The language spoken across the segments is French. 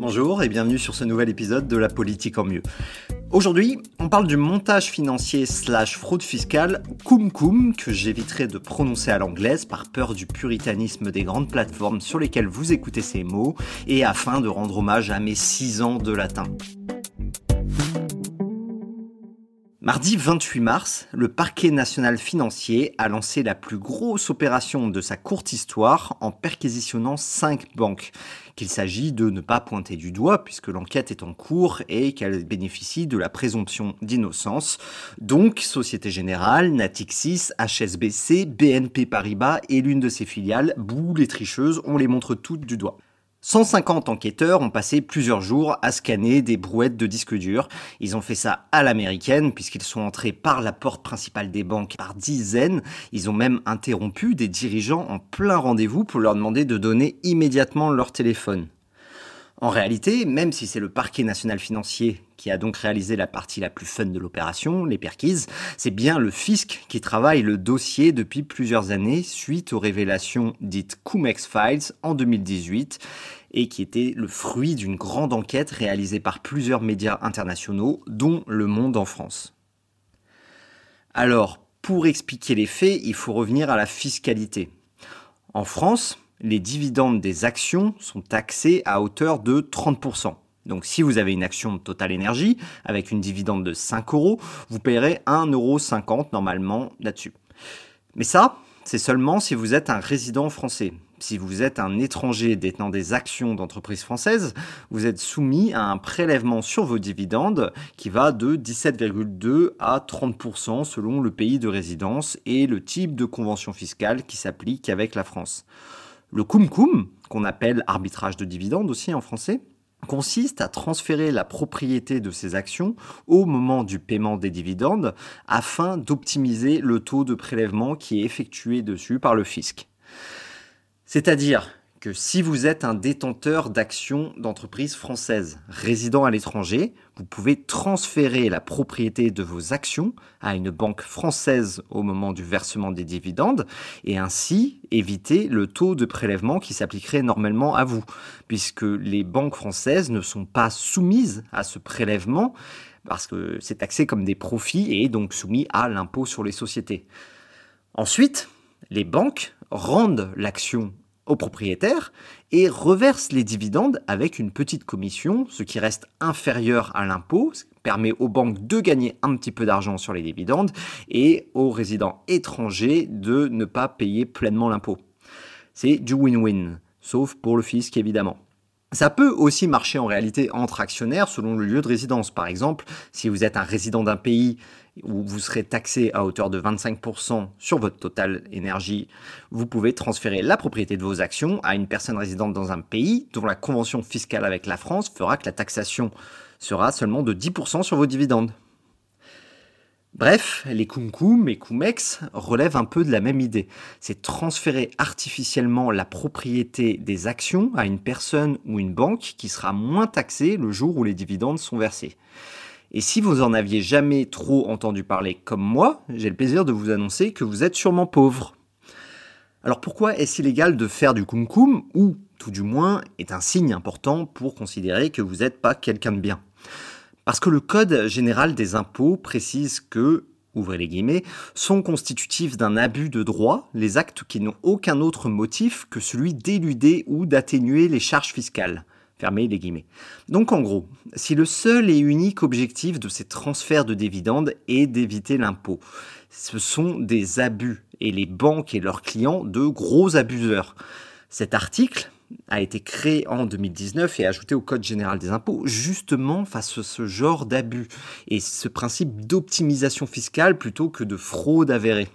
Bonjour et bienvenue sur ce nouvel épisode de La politique en mieux. Aujourd'hui, on parle du montage financier slash fraude fiscale Cum Cum, que j'éviterai de prononcer à l'anglaise par peur du puritanisme des grandes plateformes sur lesquelles vous écoutez ces mots et afin de rendre hommage à mes 6 ans de latin. Mardi 28 mars, le parquet national financier a lancé la plus grosse opération de sa courte histoire en perquisitionnant 5 banques. Qu'il s'agit de ne pas pointer du doigt puisque l'enquête est en cours et qu'elle bénéficie de la présomption d'innocence. Donc Société Générale, Natixis, HSBC, BNP Paribas et l'une de ses filiales, Bou les tricheuses, on les montre toutes du doigt. 150 enquêteurs ont passé plusieurs jours à scanner des brouettes de disques durs. Ils ont fait ça à l'américaine puisqu'ils sont entrés par la porte principale des banques par dizaines. Ils ont même interrompu des dirigeants en plein rendez-vous pour leur demander de donner immédiatement leur téléphone. En réalité, même si c'est le parquet national financier qui a donc réalisé la partie la plus fun de l'opération, les perquises, c'est bien le fisc qui travaille le dossier depuis plusieurs années suite aux révélations dites Cumex Files en 2018 et qui était le fruit d'une grande enquête réalisée par plusieurs médias internationaux, dont Le Monde en France. Alors, pour expliquer les faits, il faut revenir à la fiscalité. En France, les dividendes des actions sont taxés à hauteur de 30%. Donc si vous avez une action de Total Energy avec une dividende de 5 euros, vous paierez 1,50€ normalement là-dessus. Mais ça, c'est seulement si vous êtes un résident français. Si vous êtes un étranger détenant des actions d'entreprises françaises, vous êtes soumis à un prélèvement sur vos dividendes qui va de 17,2 à 30% selon le pays de résidence et le type de convention fiscale qui s'applique avec la France. Le cum-cum, qu'on appelle arbitrage de dividendes aussi en français, consiste à transférer la propriété de ces actions au moment du paiement des dividendes afin d'optimiser le taux de prélèvement qui est effectué dessus par le fisc. C'est-à-dire que si vous êtes un détenteur d'actions d'entreprises françaises résidant à l'étranger, vous pouvez transférer la propriété de vos actions à une banque française au moment du versement des dividendes et ainsi éviter le taux de prélèvement qui s'appliquerait normalement à vous, puisque les banques françaises ne sont pas soumises à ce prélèvement parce que c'est taxé comme des profits et donc soumis à l'impôt sur les sociétés. Ensuite, les banques rendent l'action au propriétaire et reverse les dividendes avec une petite commission, ce qui reste inférieur à l'impôt, permet aux banques de gagner un petit peu d'argent sur les dividendes et aux résidents étrangers de ne pas payer pleinement l'impôt. C'est du win-win, sauf pour le fisc évidemment. Ça peut aussi marcher en réalité entre actionnaires selon le lieu de résidence. Par exemple, si vous êtes un résident d'un pays où vous serez taxé à hauteur de 25% sur votre total énergie, vous pouvez transférer la propriété de vos actions à une personne résidente dans un pays dont la convention fiscale avec la France fera que la taxation sera seulement de 10% sur vos dividendes. Bref, les kumkum et kumex relèvent un peu de la même idée. C'est transférer artificiellement la propriété des actions à une personne ou une banque qui sera moins taxée le jour où les dividendes sont versés. Et si vous en aviez jamais trop entendu parler comme moi, j'ai le plaisir de vous annoncer que vous êtes sûrement pauvre. Alors pourquoi est-ce illégal de faire du kumkum ou, tout du moins, est un signe important pour considérer que vous n'êtes pas quelqu'un de bien? Parce que le Code général des impôts précise que, ouvrez les guillemets, sont constitutifs d'un abus de droit les actes qui n'ont aucun autre motif que celui d'éluder ou d'atténuer les charges fiscales. Fermez les guillemets. Donc en gros, si le seul et unique objectif de ces transferts de dividendes est d'éviter l'impôt, ce sont des abus et les banques et leurs clients de gros abuseurs. Cet article, a été créé en 2019 et ajouté au Code général des impôts justement face à ce genre d'abus et ce principe d'optimisation fiscale plutôt que de fraude avérée.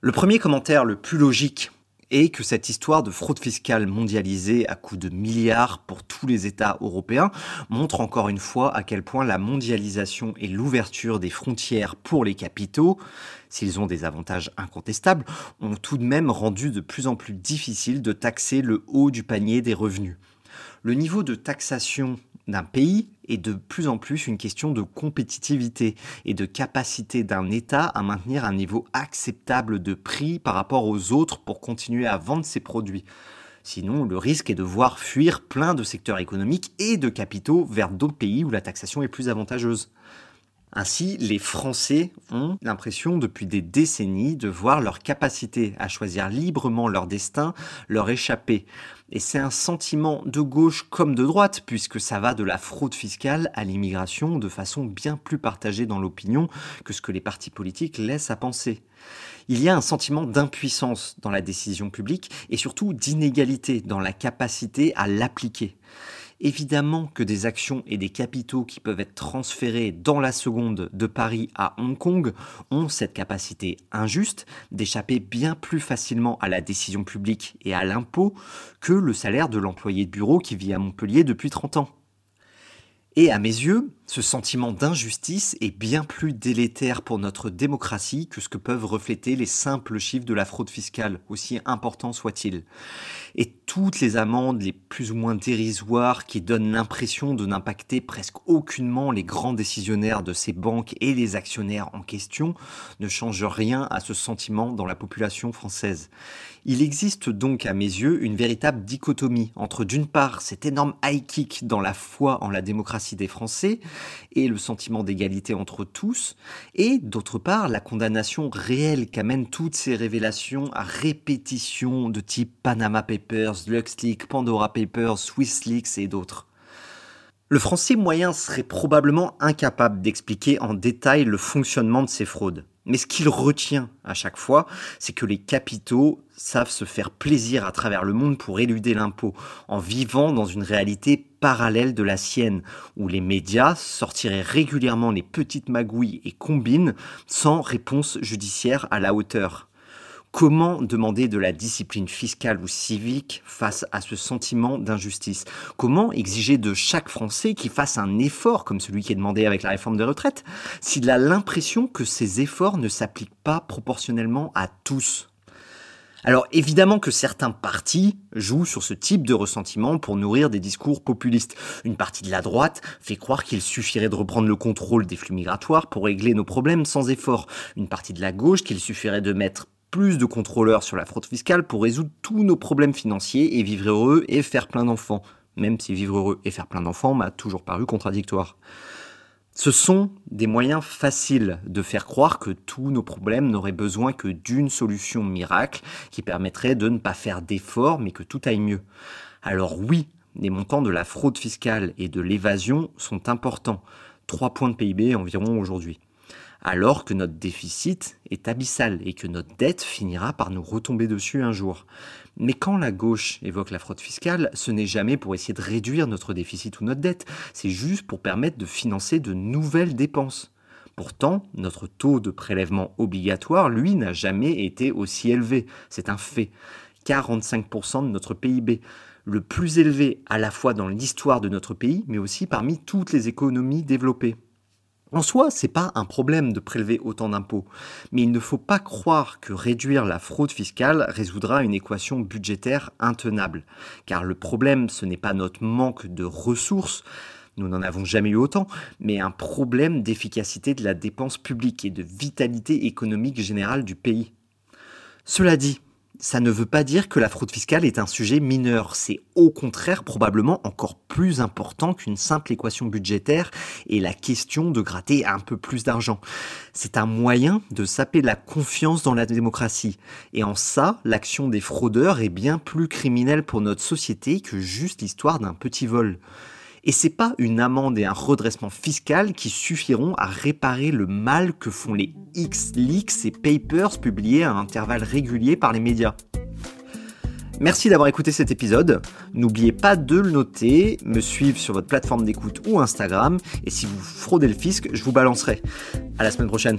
Le premier commentaire le plus logique et que cette histoire de fraude fiscale mondialisée à coût de milliards pour tous les États européens montre encore une fois à quel point la mondialisation et l'ouverture des frontières pour les capitaux, s'ils ont des avantages incontestables, ont tout de même rendu de plus en plus difficile de taxer le haut du panier des revenus. Le niveau de taxation d'un pays est de plus en plus une question de compétitivité et de capacité d'un État à maintenir un niveau acceptable de prix par rapport aux autres pour continuer à vendre ses produits. Sinon, le risque est de voir fuir plein de secteurs économiques et de capitaux vers d'autres pays où la taxation est plus avantageuse. Ainsi, les Français ont l'impression depuis des décennies de voir leur capacité à choisir librement leur destin leur échapper. Et c'est un sentiment de gauche comme de droite, puisque ça va de la fraude fiscale à l'immigration de façon bien plus partagée dans l'opinion que ce que les partis politiques laissent à penser. Il y a un sentiment d'impuissance dans la décision publique et surtout d'inégalité dans la capacité à l'appliquer. Évidemment que des actions et des capitaux qui peuvent être transférés dans la seconde de Paris à Hong Kong ont cette capacité injuste d'échapper bien plus facilement à la décision publique et à l'impôt que le salaire de l'employé de bureau qui vit à Montpellier depuis 30 ans. Et à mes yeux, ce sentiment d'injustice est bien plus délétère pour notre démocratie que ce que peuvent refléter les simples chiffres de la fraude fiscale, aussi importants soient-ils. Et toutes les amendes les plus ou moins dérisoires qui donnent l'impression de n'impacter presque aucunement les grands décisionnaires de ces banques et les actionnaires en question ne changent rien à ce sentiment dans la population française. Il existe donc à mes yeux une véritable dichotomie entre d'une part cet énorme high kick dans la foi en la démocratie des Français et le sentiment d'égalité entre tous, et d'autre part la condamnation réelle qu'amènent toutes ces révélations à répétition de type Panama Papers, LuxLeaks, Pandora Papers, SwissLeaks et d'autres. Le français moyen serait probablement incapable d'expliquer en détail le fonctionnement de ces fraudes. Mais ce qu'il retient à chaque fois, c'est que les capitaux savent se faire plaisir à travers le monde pour éluder l'impôt, en vivant dans une réalité parallèle de la sienne, où les médias sortiraient régulièrement les petites magouilles et combines sans réponse judiciaire à la hauteur. Comment demander de la discipline fiscale ou civique face à ce sentiment d'injustice? Comment exiger de chaque Français qu'il fasse un effort comme celui qui est demandé avec la réforme des retraites s'il a l'impression que ces efforts ne s'appliquent pas proportionnellement à tous? Alors évidemment que certains partis jouent sur ce type de ressentiment pour nourrir des discours populistes. Une partie de la droite fait croire qu'il suffirait de reprendre le contrôle des flux migratoires pour régler nos problèmes sans effort. Une partie de la gauche qu'il suffirait de mettre plus de contrôleurs sur la fraude fiscale pour résoudre tous nos problèmes financiers et vivre heureux et faire plein d'enfants. Même si vivre heureux et faire plein d'enfants m'a toujours paru contradictoire. Ce sont des moyens faciles de faire croire que tous nos problèmes n'auraient besoin que d'une solution miracle qui permettrait de ne pas faire d'efforts mais que tout aille mieux. Alors oui, les montants de la fraude fiscale et de l'évasion sont importants. 3 points de PIB environ aujourd'hui alors que notre déficit est abyssal et que notre dette finira par nous retomber dessus un jour. Mais quand la gauche évoque la fraude fiscale, ce n'est jamais pour essayer de réduire notre déficit ou notre dette, c'est juste pour permettre de financer de nouvelles dépenses. Pourtant, notre taux de prélèvement obligatoire, lui, n'a jamais été aussi élevé. C'est un fait. 45% de notre PIB le plus élevé à la fois dans l'histoire de notre pays, mais aussi parmi toutes les économies développées. En soi, c'est pas un problème de prélever autant d'impôts, mais il ne faut pas croire que réduire la fraude fiscale résoudra une équation budgétaire intenable, car le problème ce n'est pas notre manque de ressources, nous n'en avons jamais eu autant, mais un problème d'efficacité de la dépense publique et de vitalité économique générale du pays. Cela dit, ça ne veut pas dire que la fraude fiscale est un sujet mineur. C'est au contraire probablement encore plus important qu'une simple équation budgétaire et la question de gratter un peu plus d'argent. C'est un moyen de saper la confiance dans la démocratie. Et en ça, l'action des fraudeurs est bien plus criminelle pour notre société que juste l'histoire d'un petit vol. Et c'est pas une amende et un redressement fiscal qui suffiront à réparer le mal que font les X-Leaks et Papers publiés à intervalles réguliers par les médias. Merci d'avoir écouté cet épisode. N'oubliez pas de le noter, me suivre sur votre plateforme d'écoute ou Instagram. Et si vous fraudez le fisc, je vous balancerai. À la semaine prochaine.